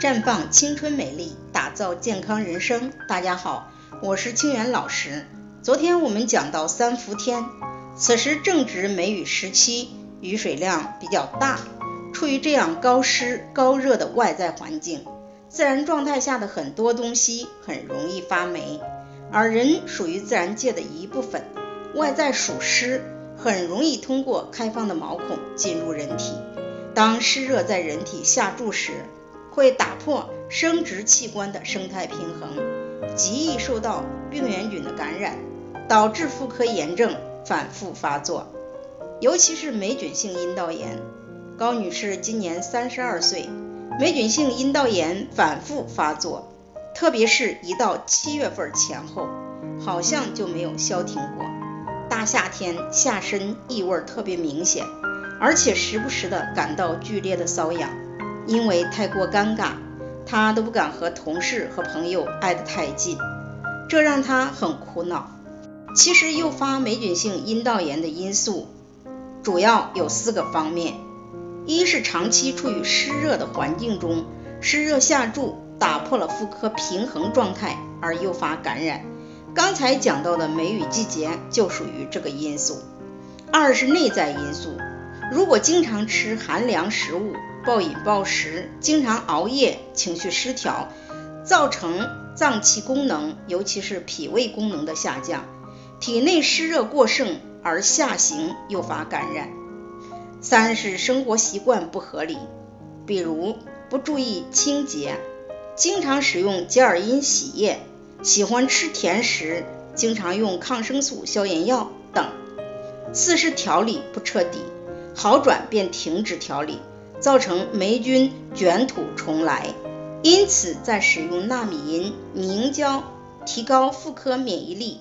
绽放青春美丽，打造健康人生。大家好，我是清源老师。昨天我们讲到三伏天，此时正值梅雨时期，雨水量比较大。处于这样高湿高热的外在环境，自然状态下的很多东西很容易发霉，而人属于自然界的一部分，外在属湿，很容易通过开放的毛孔进入人体。当湿热在人体下注时，会打破生殖器官的生态平衡，极易受到病原菌的感染，导致妇科炎症反复发作，尤其是霉菌性阴道炎。高女士今年三十二岁，霉菌性阴道炎反复发作，特别是一到七月份前后，好像就没有消停过。大夏天下身异味特别明显，而且时不时的感到剧烈的瘙痒。因为太过尴尬，她都不敢和同事和朋友挨得太近，这让她很苦恼。其实诱发霉菌性阴道炎的因素主要有四个方面。一是长期处于湿热的环境中，湿热下注打破了妇科平衡状态而诱发感染。刚才讲到的梅雨季节就属于这个因素。二是内在因素，如果经常吃寒凉食物、暴饮暴食、经常熬夜、情绪失调，造成脏器功能，尤其是脾胃功能的下降，体内湿热过剩而下行，诱发感染。三是生活习惯不合理，比如不注意清洁，经常使用洁尔阴洗液，喜欢吃甜食，经常用抗生素、消炎药等。四是调理不彻底，好转便停止调理，造成霉菌卷土重来。因此，在使用纳米银凝胶提高妇科免疫力、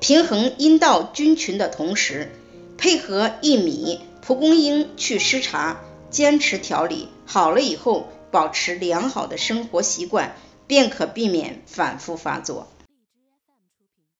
平衡阴道菌群的同时，配合薏米。蒲公英去湿茶，坚持调理好了以后，保持良好的生活习惯，便可避免反复发作。